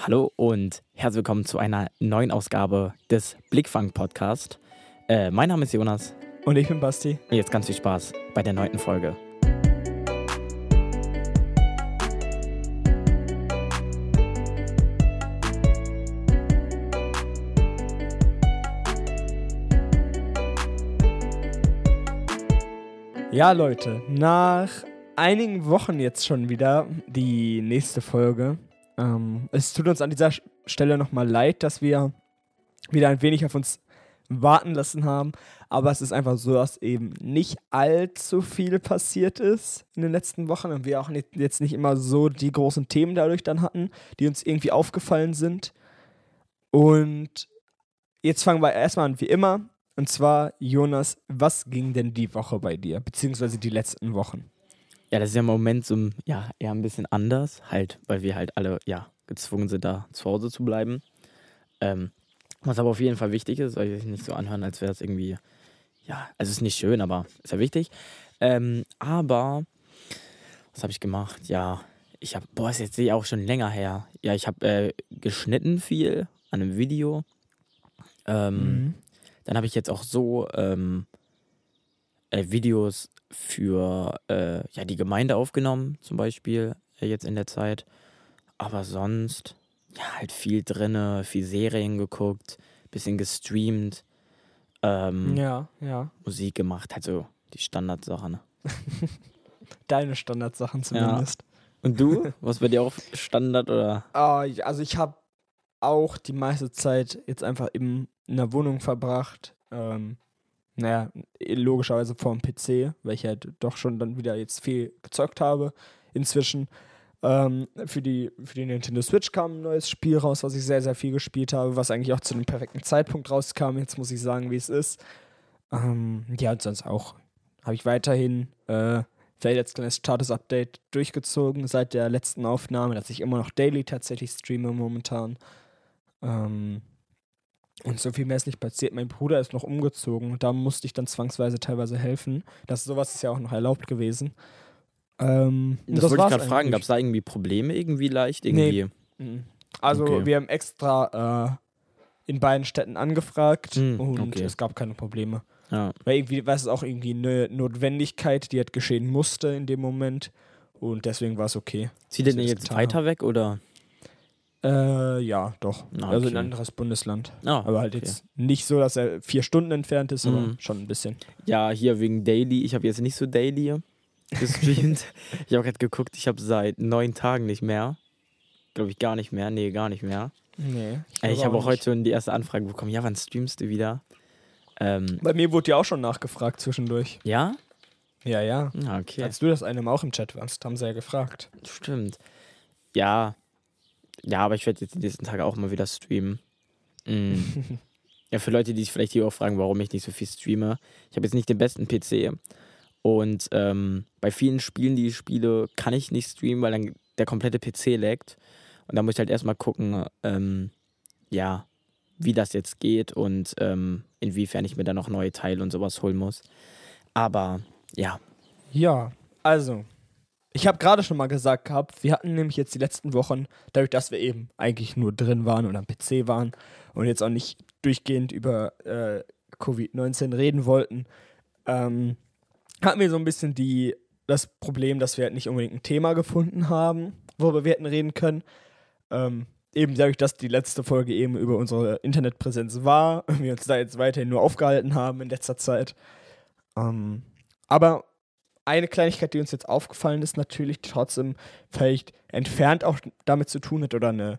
Hallo und herzlich willkommen zu einer neuen Ausgabe des Blickfang Podcast. Äh, mein Name ist Jonas. Und ich bin Basti. Und jetzt ganz viel Spaß bei der neunten Folge. Ja, Leute, nach einigen Wochen jetzt schon wieder die nächste Folge. Ähm, es tut uns an dieser Stelle nochmal leid, dass wir wieder ein wenig auf uns warten lassen haben. Aber es ist einfach so, dass eben nicht allzu viel passiert ist in den letzten Wochen und wir auch nicht, jetzt nicht immer so die großen Themen dadurch dann hatten, die uns irgendwie aufgefallen sind. Und jetzt fangen wir erstmal an wie immer. Und zwar, Jonas, was ging denn die Woche bei dir, beziehungsweise die letzten Wochen? Ja, das ist ja im Moment so ja, eher ein bisschen anders, halt, weil wir halt alle ja, gezwungen sind, da zu Hause zu bleiben. Ähm, was aber auf jeden Fall wichtig ist, soll ich nicht so anhören, als wäre es irgendwie, ja, also es ist nicht schön, aber ist ja wichtig. Ähm, aber, was habe ich gemacht? Ja, ich habe, boah, ist jetzt auch schon länger her. Ja, ich habe äh, geschnitten viel an einem Video. Ähm, mhm. Dann habe ich jetzt auch so ähm, äh, Videos für äh, ja, die Gemeinde aufgenommen, zum Beispiel, äh, jetzt in der Zeit. Aber sonst, ja, halt viel drinne, viel Serien geguckt, bisschen gestreamt. Ähm, ja, ja. Musik gemacht, halt so die Standardsachen. Deine Standardsachen zumindest. Ja. Und du? Was bei dir auch Standard oder? Uh, also ich habe auch die meiste Zeit jetzt einfach in einer Wohnung verbracht. Ähm, naja, logischerweise vorm PC, weil ich halt doch schon dann wieder jetzt viel gezockt habe inzwischen. Ähm, für, die, für die Nintendo Switch kam ein neues Spiel raus, was ich sehr, sehr viel gespielt habe, was eigentlich auch zu einem perfekten Zeitpunkt rauskam. Jetzt muss ich sagen, wie es ist. Ähm, ja, und sonst auch habe ich weiterhin äh, vielleicht als kleines Status-Update durchgezogen seit der letzten Aufnahme, dass ich immer noch daily tatsächlich streame momentan. Ähm, und so viel mehr ist nicht passiert. Mein Bruder ist noch umgezogen und da musste ich dann zwangsweise teilweise helfen. Das sowas ist ja auch noch erlaubt gewesen. Ähm, das, das wollte ich gerade fragen. Gab es da irgendwie Probleme irgendwie leicht? Irgendwie? Nee. Mhm. Also okay. wir haben extra äh, in beiden Städten angefragt mhm, und okay. es gab keine Probleme. Ja. Weil irgendwie war es auch irgendwie eine Notwendigkeit, die halt geschehen musste in dem Moment. Und deswegen war es okay. Zieht ihr denn jetzt weiter weg oder? Äh, ja, doch. Ah, okay. Also ein anderes Bundesland. Ah, aber halt okay. jetzt nicht so, dass er vier Stunden entfernt ist, aber mhm. schon ein bisschen. Ja, hier wegen Daily. Ich habe jetzt nicht so Daily gestreamt. ich habe gerade geguckt, ich habe seit neun Tagen nicht mehr. Glaube ich gar nicht mehr. Nee, gar nicht mehr. Nee. Ich, ich habe auch, heute schon die erste Anfrage bekommen. Ja, wann streamst du wieder? Ähm, Bei mir wurde ja auch schon nachgefragt zwischendurch. Ja? Ja, ja. Ah, okay. Als du das einem auch im Chat warst, haben sie ja gefragt. Stimmt. Ja, ja, aber ich werde jetzt die nächsten Tage auch mal wieder streamen. Mhm. ja, für Leute, die sich vielleicht hier auch fragen, warum ich nicht so viel streame. Ich habe jetzt nicht den besten PC. Und ähm, bei vielen Spielen, die ich spiele, kann ich nicht streamen, weil dann der komplette PC laggt. Und da muss ich halt erstmal gucken, ähm, ja, wie das jetzt geht und ähm, inwiefern ich mir da noch neue Teile und sowas holen muss. Aber ja. Ja, also, ich habe gerade schon mal gesagt gehabt, wir hatten nämlich jetzt die letzten Wochen, dadurch, dass wir eben eigentlich nur drin waren und am PC waren und jetzt auch nicht durchgehend über äh, Covid-19 reden wollten, ähm, hatten wir so ein bisschen die, das Problem, dass wir halt nicht unbedingt ein Thema gefunden haben, worüber wir hätten reden können. Ähm, eben dadurch, dass die letzte Folge eben über unsere Internetpräsenz war und wir uns da jetzt weiterhin nur aufgehalten haben in letzter Zeit. Ähm, aber eine Kleinigkeit, die uns jetzt aufgefallen ist, natürlich trotzdem vielleicht entfernt auch damit zu tun hat oder eine,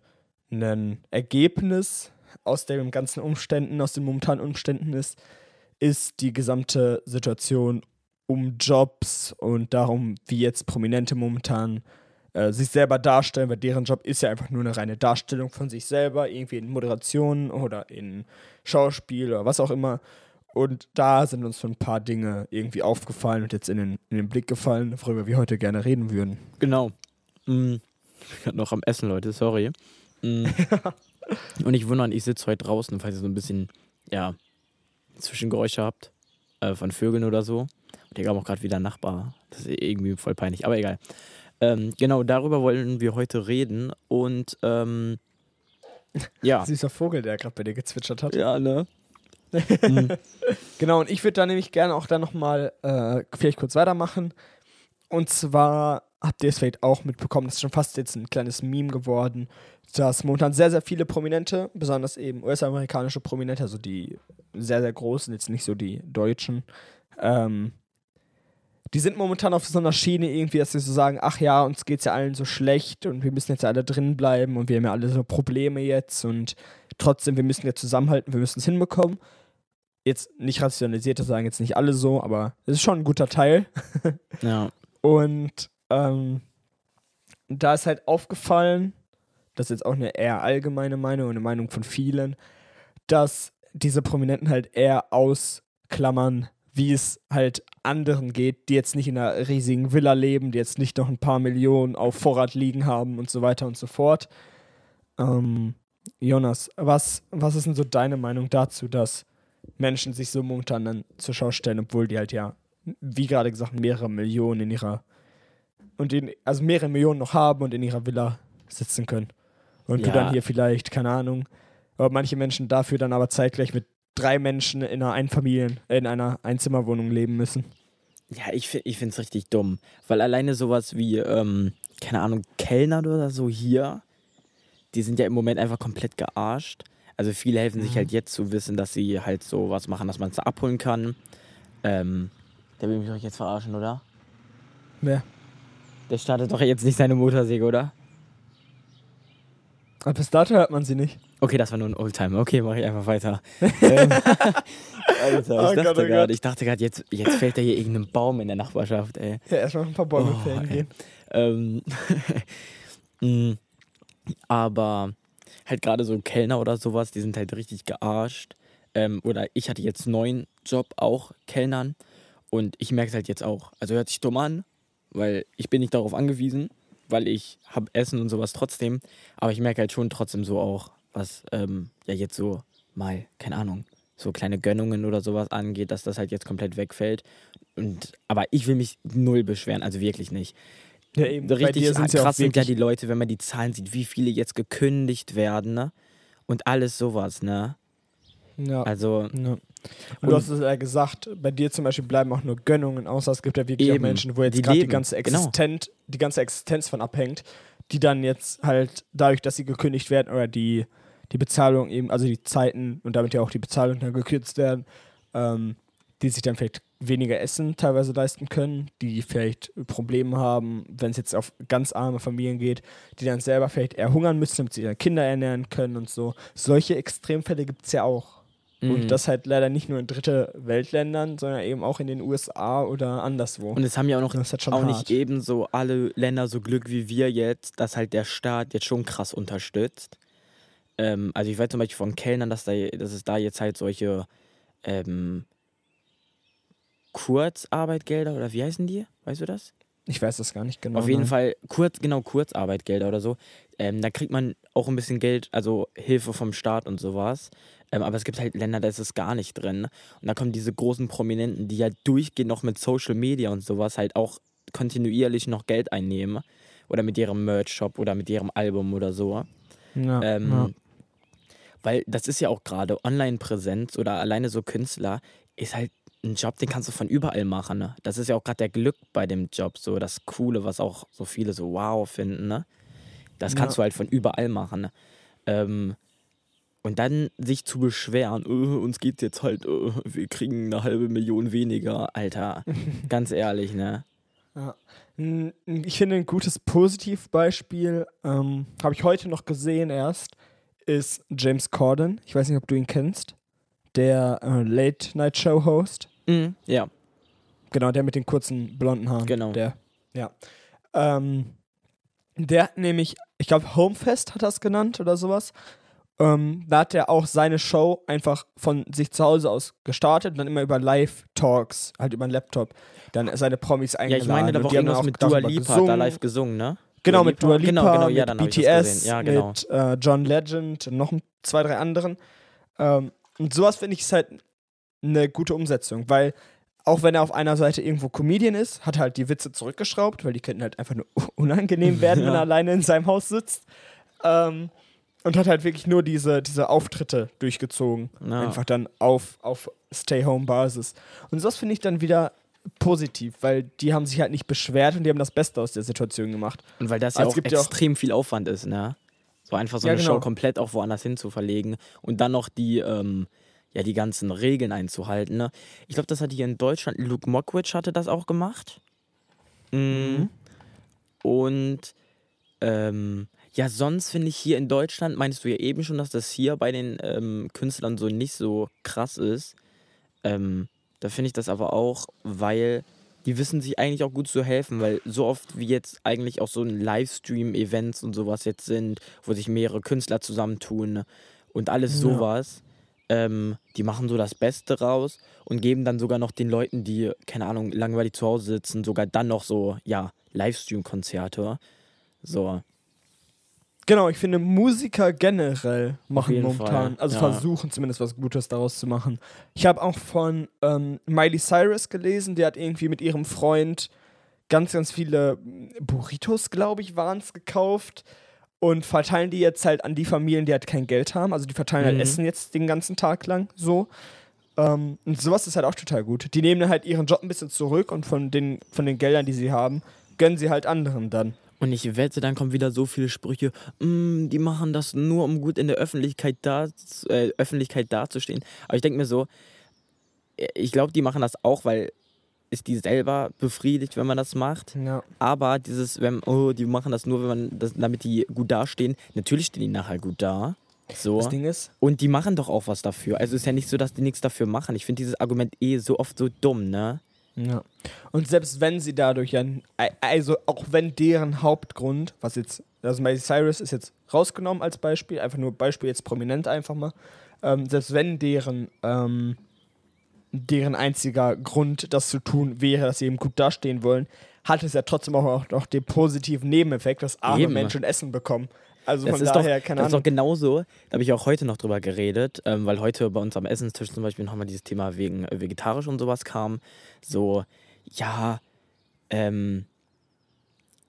ein Ergebnis aus den ganzen Umständen, aus den momentanen Umständen ist, ist die gesamte Situation um Jobs und darum, wie jetzt Prominente momentan äh, sich selber darstellen, weil deren Job ist ja einfach nur eine reine Darstellung von sich selber, irgendwie in Moderation oder in Schauspiel oder was auch immer. Und da sind uns so ein paar Dinge irgendwie aufgefallen und jetzt in den, in den Blick gefallen, worüber wir heute gerne reden würden. Genau. Mm, ich bin gerade noch am Essen, Leute, sorry. Mm. und ich wundere, ich sitze heute draußen, falls ihr so ein bisschen, ja, Zwischengeräusche habt, äh, von Vögeln oder so. Und hier kam auch gerade wieder ein Nachbar. Das ist irgendwie voll peinlich, aber egal. Ähm, genau, darüber wollen wir heute reden. Und ähm, Ja. Süßer Vogel, der gerade bei dir gezwitschert hat. Ja, ne? Genau, und ich würde da nämlich gerne auch dann nochmal äh, vielleicht kurz weitermachen. Und zwar habt ihr es vielleicht auch mitbekommen, das ist schon fast jetzt ein kleines Meme geworden, dass momentan sehr, sehr viele Prominente, besonders eben US-amerikanische Prominente, also die sehr, sehr großen, jetzt nicht so die deutschen, ähm, die sind momentan auf so einer Schiene irgendwie, dass sie so sagen, ach ja, uns geht's ja allen so schlecht und wir müssen jetzt alle drin bleiben und wir haben ja alle so Probleme jetzt und trotzdem, wir müssen ja zusammenhalten, wir müssen es hinbekommen. Jetzt nicht rationalisiert, das sagen jetzt nicht alle so, aber es ist schon ein guter Teil. Ja. Und ähm, da ist halt aufgefallen, das ist jetzt auch eine eher allgemeine Meinung und eine Meinung von vielen, dass diese Prominenten halt eher ausklammern, wie es halt anderen geht, die jetzt nicht in einer riesigen Villa leben, die jetzt nicht noch ein paar Millionen auf Vorrat liegen haben und so weiter und so fort. Ähm, Jonas, was, was ist denn so deine Meinung dazu, dass Menschen sich so momentan dann zur Schau stellen, obwohl die halt ja, wie gerade gesagt, mehrere Millionen in ihrer und in, also mehrere Millionen noch haben und in ihrer Villa sitzen können. Und du Ja. dann hier vielleicht, keine Ahnung, aber manche Menschen dafür dann aber zeitgleich mit drei Menschen in einer Einfamilien, in einer Einzimmerwohnung leben müssen. Ja, ich, ich finde es richtig dumm. Weil alleine sowas wie, ähm, keine Ahnung, Kellner oder so hier, die sind ja im Moment einfach komplett gearscht. Also viele helfen sich halt jetzt zu wissen, dass sie halt so was machen, dass man es abholen kann. Ähm, der will mich doch jetzt verarschen, oder? Wer? Der startet doch jetzt nicht seine Motorsäge, oder? Aber bis dato hört man sie nicht. Okay, das war nur ein Oldtimer. Okay, mache ich einfach weiter. ähm, Alter, ich Oh dachte Gott, oh gerade, Gott. ich dachte gerade, jetzt, jetzt fällt da hier irgendein Baum in der Nachbarschaft, ey. Ja, erstmal ein paar Bäume Oh, fällen ey. gehen. Ähm, mm, aber halt gerade so Kellner oder sowas, die sind halt richtig gearscht. Ähm, oder ich hatte jetzt einen neuen Job auch Kellnern und ich merke es halt jetzt auch. Also hört sich dumm an, weil ich bin nicht darauf angewiesen, weil ich habe Essen und sowas trotzdem. Aber ich merke halt schon trotzdem so auch, was ähm, ja jetzt so mal, keine Ahnung, so kleine Gönnungen oder sowas angeht, dass das halt jetzt komplett wegfällt. Und, aber ich will mich null beschweren, also wirklich nicht. Ja, eben. Bei Richtig sind's ja krass sind ja die Leute, wenn man die Zahlen sieht, wie viele jetzt gekündigt werden, ne? Und alles sowas, ne? Ja. Also, Ja. Und, Und- du hast es ja gesagt, bei dir zum Beispiel bleiben auch nur Gönnungen aus. Es gibt ja wirklich auch Eben. Menschen, wo jetzt gerade die ganze Genau. Existenz, die ganze Existenz von abhängt, die dann jetzt halt dadurch, dass sie gekündigt werden oder die, die Bezahlung eben, also die Zeiten und damit ja auch die Bezahlung dann gekürzt werden, ähm, die sich dann vielleicht weniger Essen teilweise leisten können, die vielleicht Probleme haben, wenn es jetzt auf ganz arme Familien geht, die dann selber vielleicht eher hungern müssen, damit sie ihre Kinder ernähren können und so. Solche Extremfälle gibt es ja auch. Mhm. Und das halt leider nicht nur in dritte Weltländern, sondern eben auch in den USA oder anderswo. und es haben ja auch noch halt schon auch hart. nicht ebenso alle Länder so Glück wie wir jetzt, dass halt der Staat jetzt schon krass unterstützt. Ähm, also ich weiß zum Beispiel von Kellnern, dass, da, dass es da jetzt halt solche ähm, Kurzarbeitgelder oder wie heißen die? Weißt du das? Ich weiß das gar nicht genau. Auf jeden nein. Fall kurz, genau, Kurzarbeitgelder oder so. Ähm, da kriegt man auch ein bisschen Geld, also Hilfe vom Staat und sowas. Ähm, aber es gibt halt Länder, da ist es gar nicht drin. Und da kommen diese großen Prominenten, die ja durchgehend noch mit Social Media und sowas halt auch kontinuierlich noch Geld einnehmen. Oder mit ihrem Merch-Shop oder mit ihrem Album oder so. Ja, Ähm, ja. Weil das ist ja auch gerade Online-Präsenz oder alleine so Künstler ist halt ein Job, den kannst du von überall machen. Ne? Das ist ja auch gerade der Glück bei dem Job, so das Coole, was auch so viele so wow finden. Ne? Das kannst Ja. du halt von überall machen. Ne? Ähm, und dann sich zu beschweren, äh, uns geht jetzt halt, äh, wir kriegen eine halbe Million weniger, Alter. Ganz ehrlich, ne? Ja. Ich finde ein gutes Positivbeispiel, ähm, habe ich heute noch gesehen erst, ist James Corden. Ich weiß nicht, ob du ihn kennst. Der äh, Late-Night-Show-Host. Mhm, ja. Genau, der mit den kurzen blonden Haaren. Genau. Der, ja. Ähm, der hat nämlich, ich glaube, Homefest hat er es genannt oder sowas. Ähm, da hat er auch seine Show einfach von sich zu Hause aus gestartet und dann immer über Live-Talks, halt über einen Laptop, dann seine Promis Ja, eingeladen. ich meine, da war irgendwas auch mit Dua Lipa, da live gesungen, ne? Genau, mit Dua Lipa, Genau, genau, ja, mit BTS. Ja, genau. mit äh, John Legend und noch ein- zwei, drei anderen. Ähm, und sowas finde ich ist halt eine gute Umsetzung, weil auch wenn er auf einer Seite irgendwo Comedian ist, hat er halt die Witze zurückgeschraubt, weil die könnten halt einfach nur unangenehm werden, wenn Ja. er alleine in seinem Haus sitzt. Ähm, und hat halt wirklich nur diese, diese Auftritte durchgezogen. Ja. Einfach dann auf, auf Stay-Home-Basis. Und das finde ich dann wieder positiv, weil die haben sich halt nicht beschwert und die haben das Beste aus der Situation gemacht. Und weil das Aber ja es auch gibt ja auch- extrem viel Aufwand ist, ne? So einfach so Ja, eine genau. Show komplett auch woanders hin zu verlegen und dann noch die, ähm, ja, die ganzen Regeln einzuhalten, ne? Ich glaube, das hat hier in Deutschland, Luke Mockridge hatte das auch gemacht. Mhm. Und ähm, ja, sonst finde ich hier in Deutschland, meinst du ja eben schon, dass das hier bei den ähm, Künstlern so nicht so krass ist. Ähm, da finde ich das aber auch, weil die wissen sich eigentlich auch gut zu helfen, weil so oft wie jetzt eigentlich auch so ein Livestream-Events und sowas jetzt sind, wo sich mehrere Künstler zusammentun und alles Ja. sowas, ähm, die machen so das Beste raus und geben dann sogar noch den Leuten, die, keine Ahnung, langweilig zu Hause sitzen, sogar dann noch so, ja, Livestream-Konzerte. So. Genau, ich finde Musiker generell machen momentan, Fall, also ja. versuchen zumindest was Gutes daraus zu machen. Ich habe auch von ähm, Miley Cyrus gelesen, die hat irgendwie mit ihrem Freund ganz, ganz viele Burritos, glaube ich, waren es, gekauft und verteilen die jetzt halt an die Familien, die halt kein Geld haben. Also die verteilen halt Mhm. Essen jetzt den ganzen Tag lang so. Ähm, und sowas ist halt auch total gut. Die nehmen dann halt ihren Job ein bisschen zurück und von den, von den Geldern, die sie haben, gönnen sie halt anderen dann. Und ich wette, dann kommen wieder so viele Sprüche, "Mm, die machen das nur, um gut in der Öffentlichkeit, da, äh, Öffentlichkeit dazustehen. Aber ich denke mir so, äh, ich glaube, die machen das auch, weil ist die selber befriedigt, wenn man das macht. Ja. Aber dieses, wenn, oh, die machen das nur, wenn man das, damit die gut dastehen. Natürlich stehen die nachher gut da. So. Das Ding ist, Und die machen doch auch was dafür. Also ist ja nicht so, dass die nichts dafür machen. Ich finde dieses Argument eh so oft so dumm, ne? Ja. Und selbst wenn sie dadurch ja, also auch wenn deren Hauptgrund, was jetzt, also Miley Cyrus ist jetzt rausgenommen als Beispiel, einfach nur Beispiel jetzt prominent einfach mal, ähm, selbst wenn deren, ähm, deren einziger Grund, das zu tun, wäre, dass sie eben gut dastehen wollen, hat es ja trotzdem auch noch den positiven Nebeneffekt, dass arme Eben. Menschen Essen bekommen. Also Das von ist, daher, doch, keine das ist doch Ahnung. genauso, da habe ich auch heute noch drüber geredet, ähm, weil heute bei uns am Essenstisch zum Beispiel nochmal dieses Thema wegen äh, vegetarisch und sowas kam. So, ja, ähm,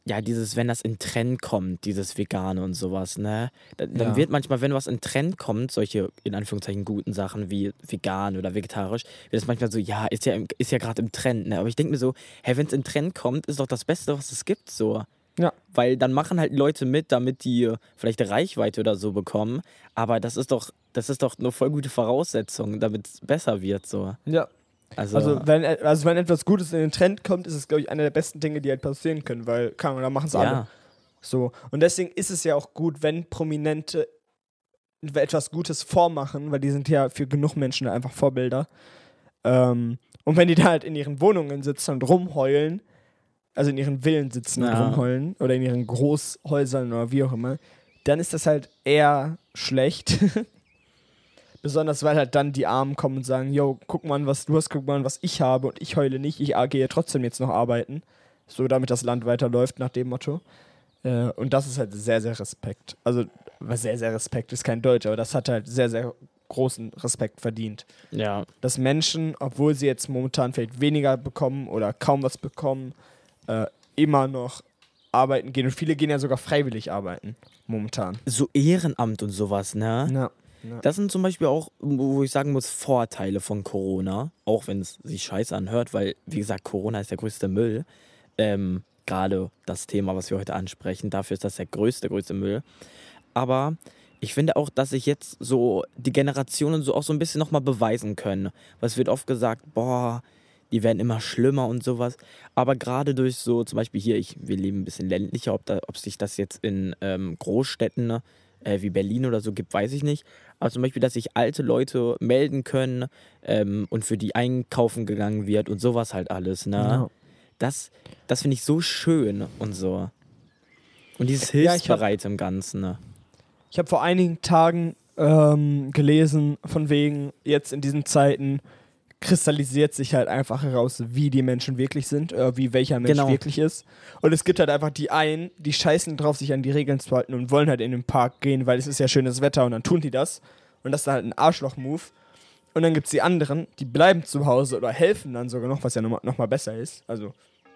ja, dieses, wenn das in Trend kommt, dieses Vegane und sowas, ne? Da, dann Ja. wird manchmal, wenn was in Trend kommt, solche in Anführungszeichen guten Sachen wie vegan oder vegetarisch, wird es manchmal so, ja, ist ja, im- ist ja gerade im Trend, ne? Aber ich denke mir so, hey, wenn es in Trend kommt, ist doch das Beste, was es gibt, so. Ja. Weil dann machen halt Leute mit, damit die äh, vielleicht Reichweite oder so bekommen. Aber das ist doch, das ist doch eine voll gute Voraussetzung, damit es besser wird. So. Ja. Also, Also wenn, also wenn etwas Gutes in den Trend kommt, ist es, glaube ich, eine der besten Dinge, die halt passieren können, weil, kann man, da machen es alle. ja. So. Und deswegen ist es ja auch gut, wenn Prominente etwas Gutes vormachen, weil die sind ja für genug Menschen einfach Vorbilder. Ähm, und wenn die da halt in ihren Wohnungen sitzen und rumheulen, also in ihren Villen sitzen und Ja. rumheulen oder in ihren Großhäusern oder wie auch immer, dann ist das halt eher schlecht. Besonders weil halt dann die Armen kommen und sagen, yo, guck mal, was du hast, guck mal, was ich habe und ich heule nicht, ich gehe trotzdem jetzt noch arbeiten. So, damit das Land weiterläuft, nach dem Motto. Äh, und das ist halt sehr, sehr Respekt. Also, sehr, sehr Respekt ist kein Deutsch, aber das hat halt sehr, sehr großen Respekt verdient. ja. Dass Menschen, obwohl sie jetzt momentan vielleicht weniger bekommen oder kaum was bekommen, äh, immer noch arbeiten gehen. Und viele gehen ja sogar freiwillig arbeiten, momentan. So Ehrenamt und sowas, ne? Ja. Das sind zum Beispiel auch, wo ich sagen muss, Vorteile von Corona. Auch wenn es sich scheiße anhört, weil, wie gesagt, Corona ist der größte Müll. Ähm, Gerade das Thema, was wir heute ansprechen, dafür ist das der größte, größte Müll. Aber ich finde auch, dass sich jetzt so die Generationen so auch so ein bisschen nochmal beweisen können. Weil es wird oft gesagt, boah, die werden immer schlimmer und sowas. Aber gerade durch so, zum Beispiel hier, ich, wir leben ein bisschen ländlicher, ob, da, ob sich das jetzt in ähm, Großstädten ne, äh, wie Berlin oder so gibt, weiß ich nicht. Aber zum Beispiel, dass sich alte Leute melden können ähm, und für die einkaufen gegangen wird und sowas halt alles. Ne? Ja. Das, das finde ich so schön und so. Und dieses Ja, ich hab- Hilfsbereite im Ganzen. Ne? Ich habe vor einigen Tagen ähm, gelesen, von wegen, jetzt in diesen Zeiten kristallisiert sich halt einfach heraus, wie die Menschen wirklich sind, äh, wie welcher Mensch Genau. wirklich ist. Und es gibt halt einfach die einen, die scheißen drauf, sich an die Regeln zu halten und wollen halt in den Park gehen, weil es ist ja schönes Wetter und dann tun die das. Und das ist dann halt ein Arschloch-Move. Und dann gibt es die anderen, die bleiben zu Hause oder helfen dann sogar noch, was ja nochmal noch mal besser ist. Also,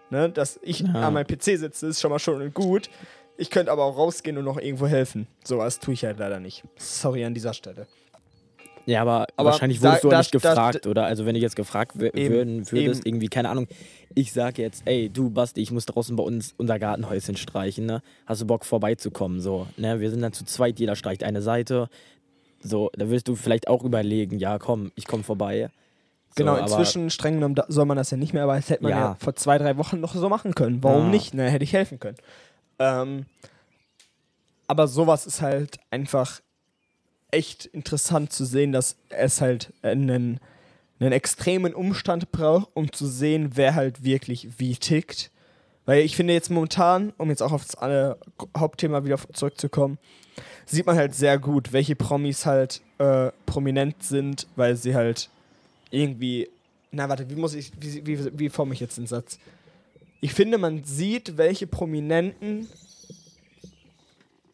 ne, dass ich Ja. an meinem PC sitze, ist schon mal schon gut. Ich könnte aber auch rausgehen und noch irgendwo helfen. Sowas tue ich halt leider nicht. Sorry an dieser Stelle. Ja, aber, Aber wahrscheinlich da- wurdest du da- auch nicht da- gefragt, oder? Also wenn du jetzt gefragt würden, würdest, irgendwie, keine Ahnung, ich sag jetzt, ey, du Basti, ich muss draußen bei uns unser Gartenhäuschen streichen, ne? Hast du Bock vorbeizukommen, so, ne? Wir sind dann zu zweit, jeder streicht eine Seite. So, da würdest du vielleicht auch überlegen, ja, komm, ich komm vorbei. So, Genau, inzwischen streng genommen da- soll man das ja nicht mehr, aber das hätte man ja, Ja. vor zwei, drei Wochen noch so machen können. Warum Ja. nicht? Ne, hätte ich helfen können. Ähm, aber sowas ist halt einfach echt interessant zu sehen, dass es halt einen, einen extremen Umstand braucht, um zu sehen, wer halt wirklich wie tickt. Weil ich finde jetzt momentan, um jetzt auch auf das äh, Hauptthema wieder zurückzukommen, sieht man halt sehr gut, welche Promis halt äh, prominent sind, weil sie halt irgendwie. Na, warte, wie muss ich. Wie, wie, wie forme ich jetzt den Satz? Ich finde, man sieht, welche Prominenten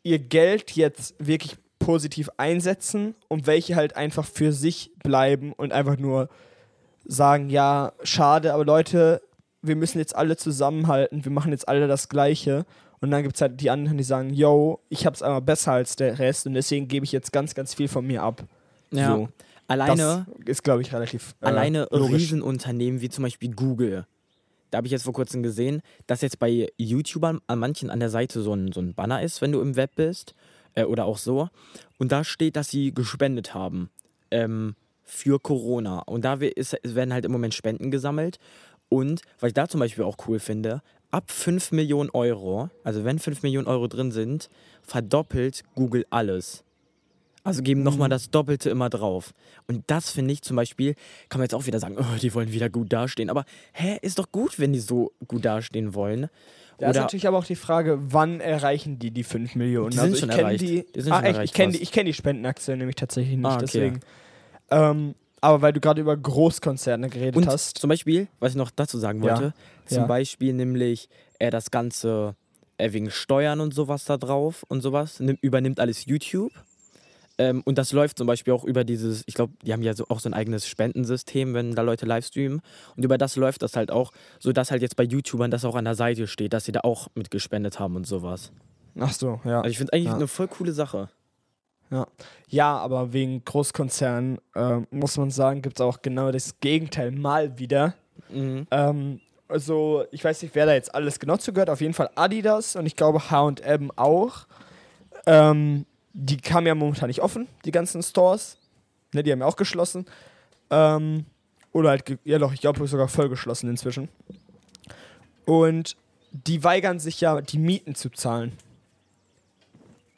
ihr Geld jetzt wirklich positiv einsetzen und welche halt einfach für sich bleiben und einfach nur sagen, ja, schade, aber Leute, wir müssen jetzt alle zusammenhalten, wir machen jetzt alle das Gleiche. Und dann gibt es halt die anderen, die sagen, yo, ich hab's einmal besser als der Rest und deswegen gebe ich jetzt ganz, ganz viel von mir ab. Ja. So. Alleine, Das ist, glaube ich, relativ äh, alleine logisch. Riesenunternehmen wie zum Beispiel Google. Da habe ich jetzt vor kurzem gesehen, dass jetzt bei YouTubern an manchen an der Seite so ein, so ein Banner ist, wenn du im Web bist. Äh, oder auch so. Und da steht, dass sie gespendet haben. Ähm, für Corona. Und da ist, werden halt im Moment Spenden gesammelt. Und was ich da zum Beispiel auch cool finde, ab 5 Millionen Euro, also wenn 5 Millionen Euro drin sind, verdoppelt Google alles. Also geben nochmal Mhm. das Doppelte immer drauf. Und das finde ich zum Beispiel, kann man jetzt auch wieder sagen, oh, die wollen wieder gut dastehen. Aber hä, ist doch gut, wenn die so gut dastehen wollen. Da ist Oder natürlich aber auch die Frage, wann erreichen die die 5 Millionen? Die sind also schon ich kenne erreicht. die, Die sind ah, echt, erreicht ich kenne die, ich kenn die Spendenaktion nämlich tatsächlich nicht, Ah, okay. deswegen. Ähm, aber weil du gerade über Großkonzerne geredet Und hast. zum Beispiel, was ich noch dazu sagen Ja. wollte, zum Ja. Beispiel nämlich äh, das Ganze äh, wegen Steuern und sowas da drauf und sowas, nimm, übernimmt alles YouTube. Ähm, und das läuft zum Beispiel auch über dieses, ich glaube, die haben ja so, auch so ein eigenes Spendensystem, wenn da Leute live streamen. Und über das läuft das halt auch, sodass halt jetzt bei YouTubern das auch an der Seite steht, dass sie da auch mitgespendet haben und sowas. Ach so, ja. Also ich finde eigentlich Ja. eine voll coole Sache. Ja, aber wegen Großkonzernen äh, muss man sagen, gibt es auch genau das Gegenteil mal wieder. Mhm. Ähm, also, ich weiß nicht, wer da jetzt alles genau zugehört. Auf jeden Fall Adidas und ich glaube HM auch. Ähm, die kamen ja momentan nicht offen, die ganzen Stores. Ne, die haben ja auch geschlossen. Ähm, oder halt, ja doch, ich glaube sogar voll geschlossen inzwischen. Und die weigern sich ja, die Mieten zu zahlen.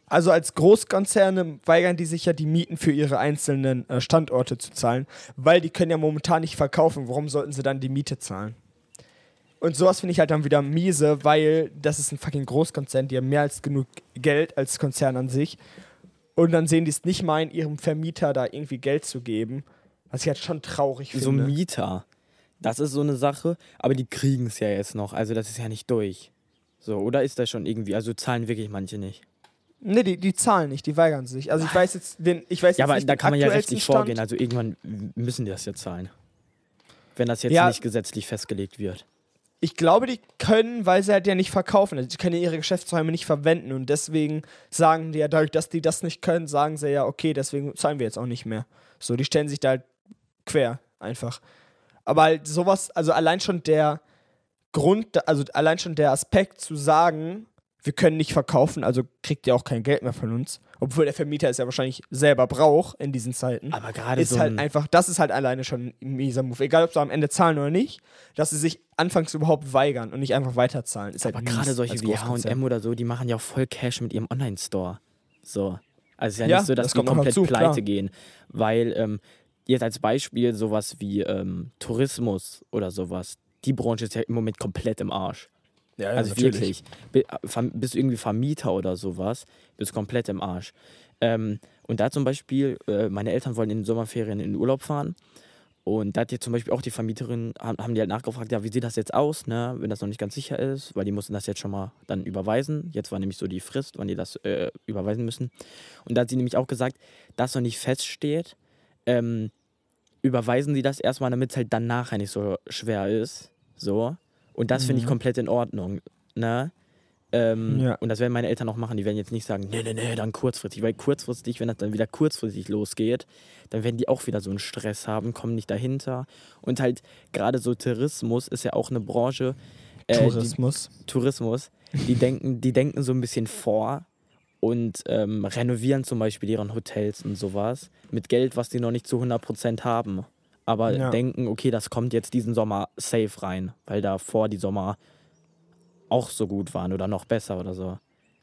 Also als Großkonzerne weigern die sich ja, die Mieten für ihre einzelnen äh, Standorte zu zahlen, weil die können ja momentan nicht verkaufen. Warum sollten sie dann die Miete zahlen? Und sowas finde ich halt dann wieder miese, weil das ist ein fucking Großkonzern, die haben mehr als genug Geld als Konzern an sich. Und dann sehen die es nicht mal in ihrem Vermieter da irgendwie Geld zu geben. Was ich halt schon traurig So finde. Mieter, das ist so eine Sache, aber die kriegen es ja jetzt noch, also das ist ja nicht durch. So, oder ist das schon irgendwie, also zahlen wirklich manche nicht? Nee, die, die zahlen nicht, die weigern sich. Also ich weiß jetzt, den, ich weiß Ja, jetzt aber nicht da kann man ja rechtlich Stand. vorgehen, also irgendwann müssen die das ja zahlen. Wenn das jetzt Ja. nicht gesetzlich festgelegt wird. Ich glaube, die können, weil sie halt ja nicht verkaufen. Also die können ja ihre Geschäftsräume nicht verwenden und deswegen sagen die ja, dadurch, dass die das nicht können, sagen sie ja, okay, deswegen zahlen wir jetzt auch nicht mehr. So, die stellen sich da halt quer einfach. Aber halt sowas, also allein schon der Grund, also allein schon der Aspekt zu sagen, wir können nicht verkaufen, also kriegt ihr auch kein Geld mehr von uns. Obwohl der Vermieter es ja wahrscheinlich selber braucht in diesen Zeiten Aber gerade ist so halt ein, einfach, das ist halt alleine schon ein mieser Move. Egal, ob sie am Ende zahlen oder nicht, dass sie sich anfangs überhaupt weigern und nicht einfach weiterzahlen. Ist aber halt gerade solche wie. H&M oder so, die machen ja auch voll Cash mit ihrem Online-Store. So. Also es ist ja, Ja, nicht so, dass das die komplett dazu, pleite klar. gehen. Weil ähm, jetzt als Beispiel sowas wie ähm, Tourismus oder sowas, die Branche ist ja im Moment komplett im Arsch. Ja, also natürlich. wirklich. Bist du irgendwie Vermieter oder sowas, bist komplett im Arsch. Ähm, und da zum Beispiel, äh, meine Eltern wollen in den Sommerferien in den Urlaub fahren. Und da hat jetzt zum Beispiel auch die Vermieterin, haben, haben die halt nachgefragt, ja, wie sieht das jetzt aus, ne, wenn das noch nicht ganz sicher ist, weil die mussten das jetzt schon mal dann überweisen. Jetzt war nämlich so die Frist, wann die das äh, überweisen müssen. Und da hat sie nämlich auch gesagt, dass noch nicht feststeht, ähm, überweisen sie das erstmal, damit es halt dann nachher nicht so schwer ist. So. Und das finde ich Mhm. komplett in Ordnung. Ne? Ähm, Ja. Und das werden meine Eltern auch machen. Die werden jetzt nicht sagen, nee, nee, nee, dann kurzfristig. Weil kurzfristig, wenn das dann wieder kurzfristig losgeht, dann werden die auch wieder so einen Stress haben, kommen nicht dahinter. Und halt gerade so Tourismus ist ja auch eine Branche. äh, die- Tourismus. Tourismus, die denken, die denken so ein bisschen vor und ähm, renovieren zum Beispiel ihren Hotels und sowas mit Geld, was die noch nicht zu 100% haben. Aber Ja. denken, okay, das kommt jetzt diesen Sommer safe rein, weil davor die Sommer auch so gut waren oder noch besser oder so.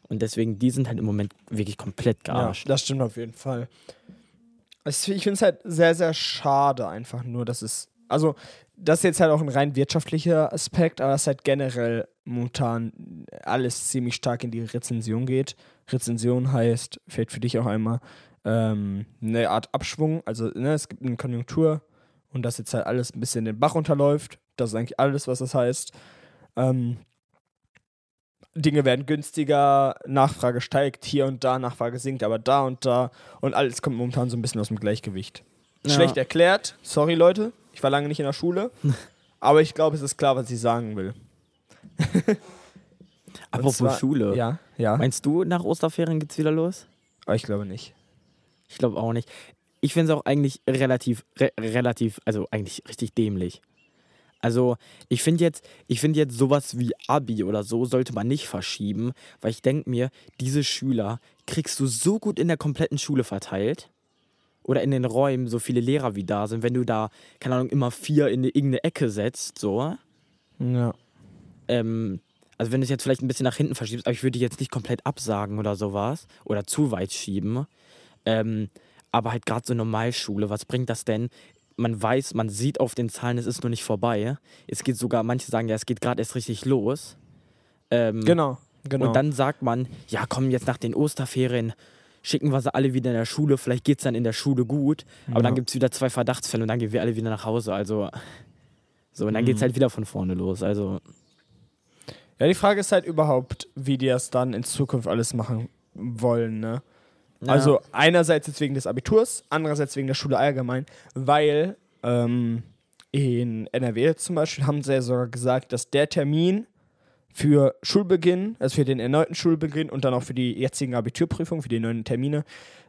Und deswegen, die sind halt im Moment wirklich komplett Ja, gearscht. das stimmt auf jeden Fall. Ich finde es halt sehr, sehr schade, einfach nur, dass es. Also, das ist jetzt halt auch ein rein wirtschaftlicher Aspekt, aber dass halt generell momentan alles ziemlich stark in die Rezension geht. Rezension heißt, fällt für dich auch einmal, ähm, eine Art Abschwung. Also, ne, es gibt eine Konjunktur und dass jetzt halt alles ein bisschen den Bach runterläuft. Das ist eigentlich alles, was das heißt. Ähm, Dinge werden günstiger, Nachfrage steigt, hier und da, Nachfrage sinkt, aber da und da und alles kommt momentan so ein bisschen aus dem Gleichgewicht. Ja. Schlecht erklärt, sorry Leute, ich war lange nicht in der Schule, aber ich glaube, es ist klar, was ich sagen will. Apropos Schule. Ja, ja, Meinst du, nach Osterferien geht's wieder los? ich glaube nicht. Ich glaube auch nicht. Ich finde es auch eigentlich relativ, re relativ, also eigentlich richtig dämlich. Also ich finde jetzt, ich finde jetzt sowas wie Abi oder so sollte man nicht verschieben, weil ich denke mir, diese Schüler kriegst du so gut in der kompletten Schule verteilt oder in den Räumen so viele Lehrer wie da sind, wenn du da, keine Ahnung, immer vier in eine- irgendeine Ecke setzt, so. Ja. Ähm, also wenn du es jetzt vielleicht ein bisschen nach hinten verschiebst, aber ich würde jetzt nicht komplett absagen oder sowas oder zu weit schieben. Ähm, aber halt gerade so Normalschule, was bringt das denn? Man weiß, man sieht auf den Zahlen, es ist noch nicht vorbei. Es geht sogar, manche sagen ja, es geht gerade erst richtig los. Ähm, Genau, genau. Und dann sagt man, ja komm, jetzt nach den Osterferien schicken wir sie alle wieder in der Schule, vielleicht geht es dann in der Schule gut, aber dann Ja. gibt es wieder zwei Verdachtsfälle und dann gehen wir alle wieder nach Hause. Also, so, und dann geht es Mhm. halt wieder von vorne los. Also, ja, die Frage ist halt überhaupt, wie die das dann in Zukunft alles machen wollen, ne? Also einerseits jetzt wegen des Abiturs, andererseits wegen der Schule allgemein, weil ähm, in NRW zum Beispiel haben sie ja sogar gesagt, dass der Termin für Schulbeginn, also für den erneuten Schulbeginn und dann auch für die jetzigen Abiturprüfungen, für die neuen Termine,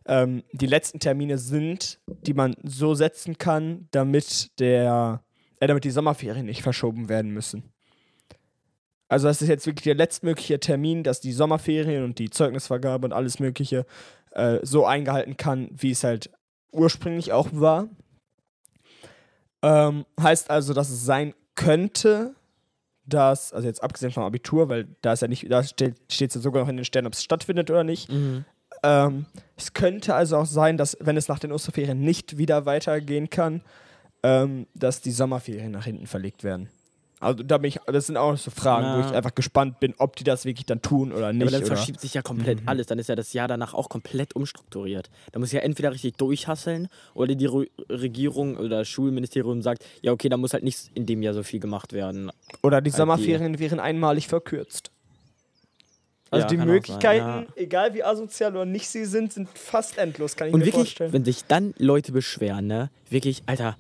ähm, die letzten Termine sind, die man so setzen kann, damit der, äh, damit die Sommerferien nicht verschoben werden müssen. Also das ist jetzt wirklich der letztmögliche Termin, dass die Sommerferien und die Zeugnisvergabe und alles Mögliche äh, so eingehalten kann, wie es halt ursprünglich auch war. Ähm, heißt also, dass es sein könnte, dass, also jetzt abgesehen vom Abitur, weil da ist ja nicht, da steht es ja sogar noch in den Sternen, ob es stattfindet oder nicht. Mhm. Ähm, es könnte also auch sein, dass, wenn es nach den Osterferien nicht wieder weitergehen kann, ähm, dass die Sommerferien nach hinten verlegt werden. Also da bin ich, das sind auch so Fragen, wo Ja. ich einfach gespannt bin, ob die das wirklich dann tun oder Ja, nicht. aber dann oder? verschiebt sich ja komplett alles. Dann ist ja das Jahr danach auch komplett umstrukturiert. Da muss ja entweder richtig durchhasseln oder die Ru- Regierung oder Schulministerium sagt, ja okay, da muss halt nicht in dem Jahr so viel gemacht werden. Oder die Halt Sommerferien wären einmalig verkürzt. Also Ja, die Möglichkeiten, sein, egal wie asozial oder nicht sie sind, sind fast endlos, kann ich Und mir wirklich, vorstellen. wenn sich dann Leute beschweren, ne, wirklich, Alter,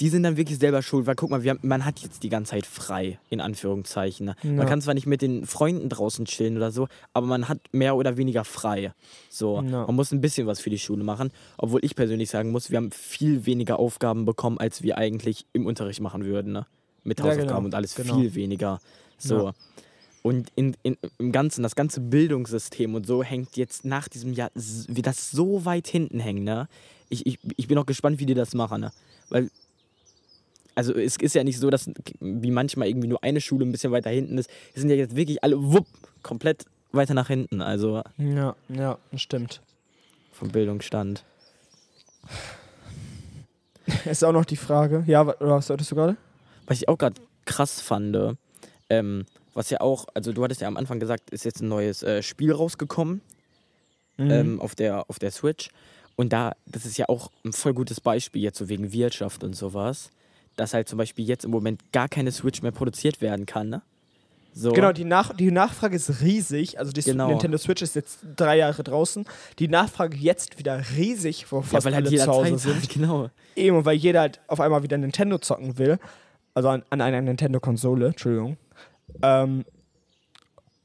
die sind dann wirklich selber schuld, weil guck mal, wir haben, man hat jetzt die ganze Zeit frei, in Anführungszeichen. Ne? Ja. Man kann zwar nicht mit den Freunden draußen chillen oder so, aber man hat mehr oder weniger frei. So, Ja. man muss ein bisschen was für die Schule machen, obwohl ich persönlich sagen muss, wir haben viel weniger Aufgaben bekommen, als wir eigentlich im Unterricht machen würden, ne? Mit Ja, Hausaufgaben genau, und alles genau. viel weniger. So. Ja. Und in, in, im Ganzen, das ganze Bildungssystem und so hängt jetzt nach diesem Jahr, wird das so weit hinten hängen, ne? Ich, ich, ich bin auch gespannt, wie die das machen, ne? Weil, also es ist ja nicht so, dass wie manchmal irgendwie nur eine Schule ein bisschen weiter hinten ist. Es sind ja jetzt wirklich alle, wupp, komplett weiter nach hinten, also Ja, ja, stimmt. vom Bildungsstand. Ist auch noch die Frage. Ja, was solltest du gerade? Was ich auch gerade krass fand, ähm, was ja auch, also du hattest ja am Anfang gesagt, ist jetzt ein neues äh, Spiel rausgekommen. Mhm. ähm, auf, der, auf der Switch. Und da, das ist ja auch ein voll gutes Beispiel jetzt so wegen Wirtschaft und sowas, dass halt zum Beispiel jetzt im Moment gar keine Switch mehr produziert werden kann, ne? So. Genau, die, Nach die Nachfrage ist riesig. Also die Genau. Nintendo Switch ist jetzt drei Jahre draußen. Die Nachfrage jetzt wieder riesig, wo ja, fast weil halt alle jeder zu Hause Zeit sind. hat, genau. Eben, weil jeder halt auf einmal wieder Nintendo zocken will. Also an, an einer Nintendo-Konsole, Entschuldigung. Ähm,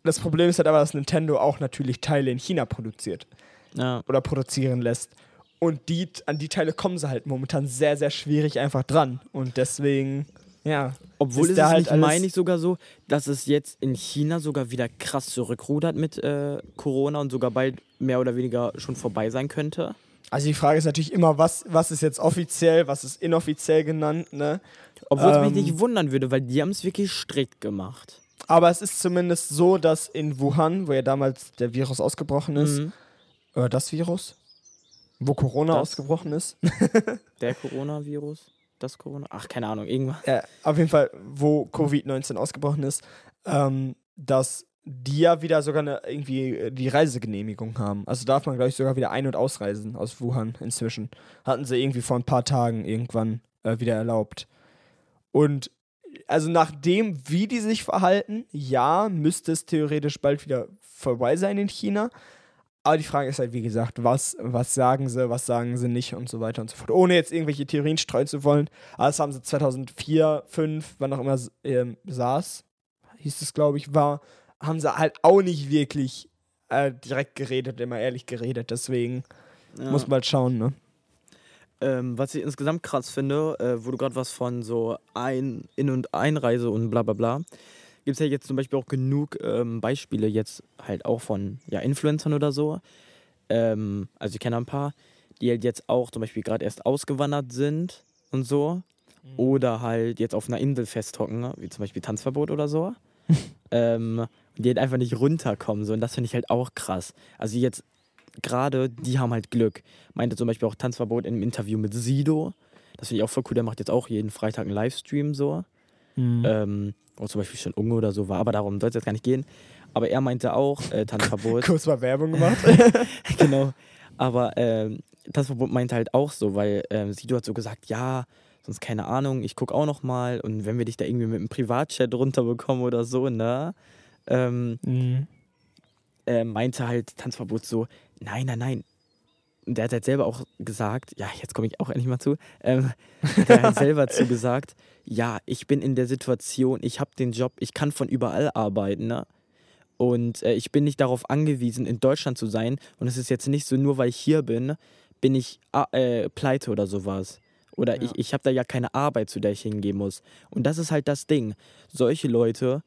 das Problem ist halt aber, dass Nintendo auch natürlich Teile in China produziert Ja. oder produzieren lässt. Und die, an die Teile kommen sie halt momentan sehr, sehr schwierig einfach dran. Und deswegen, ja. Obwohl ist es halt nicht, meine ich, sogar so, dass es jetzt in China sogar wieder krass zurückrudert mit äh, Corona und sogar bald mehr oder weniger schon vorbei sein könnte. Also die Frage ist natürlich immer, was, was ist jetzt offiziell, was ist inoffiziell genannt, ne? Obwohl es mich Ähm. nicht wundern würde, weil die haben es wirklich strikt gemacht. Aber es ist zumindest so, dass in Wuhan, wo ja damals der Virus ausgebrochen ist, Mhm. oder das Virus, wo Corona Das. ausgebrochen ist, Der Coronavirus? Das Corona? Ach, keine Ahnung, irgendwas. äh, auf jeden Fall, wo Covid-19 ausgebrochen ist, ähm, dass die ja wieder sogar eine, irgendwie äh, die Reisegenehmigung haben. Also darf man, glaube ich, sogar wieder ein- und ausreisen aus Wuhan inzwischen. Hatten sie irgendwie vor ein paar Tagen irgendwann äh, wieder erlaubt. Und also nach dem, wie die sich verhalten, ja, müsste es theoretisch bald wieder vorbei sein in China. Aber die Frage ist halt, wie gesagt, was, was sagen sie, was sagen sie nicht und so weiter und so fort. Ohne jetzt irgendwelche Theorien streuen zu wollen. Aber das haben sie 2004, 2005, wann auch immer ähm, SARS, hieß es, glaube ich, war, haben sie halt auch nicht wirklich äh, direkt geredet, immer ehrlich geredet. Deswegen Ja. muss man halt schauen, ne? Ähm, was ich insgesamt krass finde, äh, wo du gerade was von so Ein-, In- und Einreise und bla bla bla, gibt es ja jetzt zum Beispiel auch genug ähm, Beispiele jetzt halt auch von ja, Influencern oder so. Ähm, also ich kenne ein paar, die halt jetzt auch zum Beispiel gerade erst ausgewandert sind und so. Oder halt jetzt auf einer Insel festhocken, wie zum Beispiel Tanzverbot oder so. ähm, und die halt einfach nicht runterkommen. So. Und das finde ich halt auch krass. Also jetzt gerade, die haben halt Glück. Meinte zum Beispiel auch Tanzverbot im Interview mit Sido. Das finde ich auch voll cool. Der macht jetzt auch jeden Freitag einen Livestream so. Mhm. Ähm, wo zum Beispiel schon Unge oder so war. Aber darum soll es jetzt gar nicht gehen. Aber er meinte auch, äh, Tanzverbot. Kurz mal Werbung gemacht. genau. Aber ähm, Tanzverbot meinte halt auch so, weil ähm, Sido hat so gesagt, ja, sonst keine Ahnung, ich guck auch noch mal und wenn wir dich da irgendwie mit einem Privatchat runterbekommen oder so, ne? Ähm, mhm. äh, meinte halt Tanzverbot so, nein, nein, nein. Und der hat halt selber auch gesagt, ja, jetzt komme ich auch endlich mal zu, ähm, der hat halt selber zu gesagt, ja, ich bin in der Situation, ich habe den Job, ich kann von überall arbeiten, ne? Und äh, ich bin nicht darauf angewiesen, in Deutschland zu sein. Und es ist jetzt nicht so, nur weil ich hier bin, bin ich ah, äh, pleite oder sowas. Oder Ja. ich, ich habe da ja keine Arbeit, zu der ich hingehen muss. Und das ist halt das Ding. Solche Leute,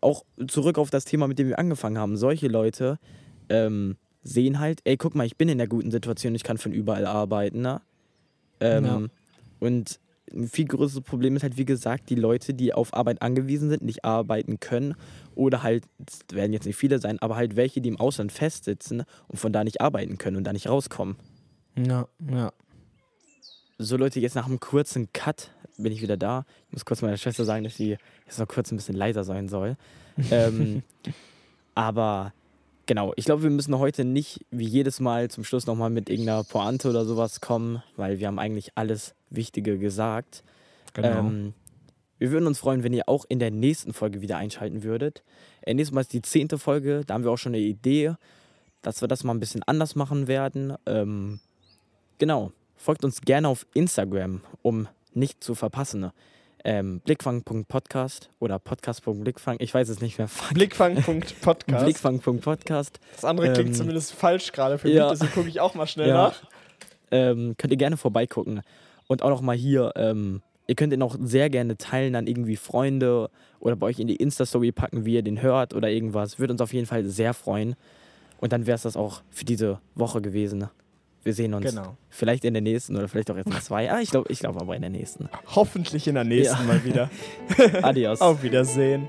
auch zurück auf das Thema, mit dem wir angefangen haben, solche Leute ähm, sehen halt, ey, guck mal, ich bin in der guten Situation, ich kann von überall arbeiten. Ne? Ähm, Ja. Und ein viel größeres Problem ist halt, wie gesagt, die Leute, die auf Arbeit angewiesen sind, nicht arbeiten können oder halt, es werden jetzt nicht viele sein, aber halt welche, die im Ausland festsitzen und von da nicht arbeiten können und da nicht rauskommen. Ja, ja. So Leute, jetzt nach einem kurzen Cut bin ich wieder da. Ich muss kurz meiner Schwester sagen, dass sie jetzt noch kurz ein bisschen leiser sein soll. ähm, aber genau, ich glaube, wir müssen heute nicht wie jedes Mal zum Schluss nochmal mit irgendeiner Pointe oder sowas kommen, weil wir haben eigentlich alles Wichtige gesagt. Genau. Ähm, wir würden uns freuen, wenn ihr auch in der nächsten Folge wieder einschalten würdet. Äh, nächstes Mal ist die zehnte Folge, da haben wir auch schon eine Idee, dass wir das mal ein bisschen anders machen werden. Ähm, genau, folgt uns gerne auf Instagram, um nicht zu verpassen. Ähm, Blickfang.podcast oder podcast.blickfang, ich weiß es nicht mehr. Blickfang.podcast. Blickfang.podcast. das andere klingt Ähm, zumindest falsch gerade für ja. mich, deswegen gucke ich auch mal schnell Ja. nach. ähm, könnt ihr gerne vorbeigucken. Und auch noch mal hier, ähm, ihr könnt ihn auch sehr gerne teilen an irgendwie Freunde oder bei euch in die Insta-Story packen, wie ihr den hört oder irgendwas. Würde uns auf jeden Fall sehr freuen. Und dann wäre es das auch für diese Woche gewesen. Wir sehen uns Genau. vielleicht in der nächsten oder vielleicht auch jetzt in zwei. Ah, ich glaube ich glaub aber in der nächsten. Hoffentlich in der nächsten Ja. mal wieder. Adios. Auf Wiedersehen.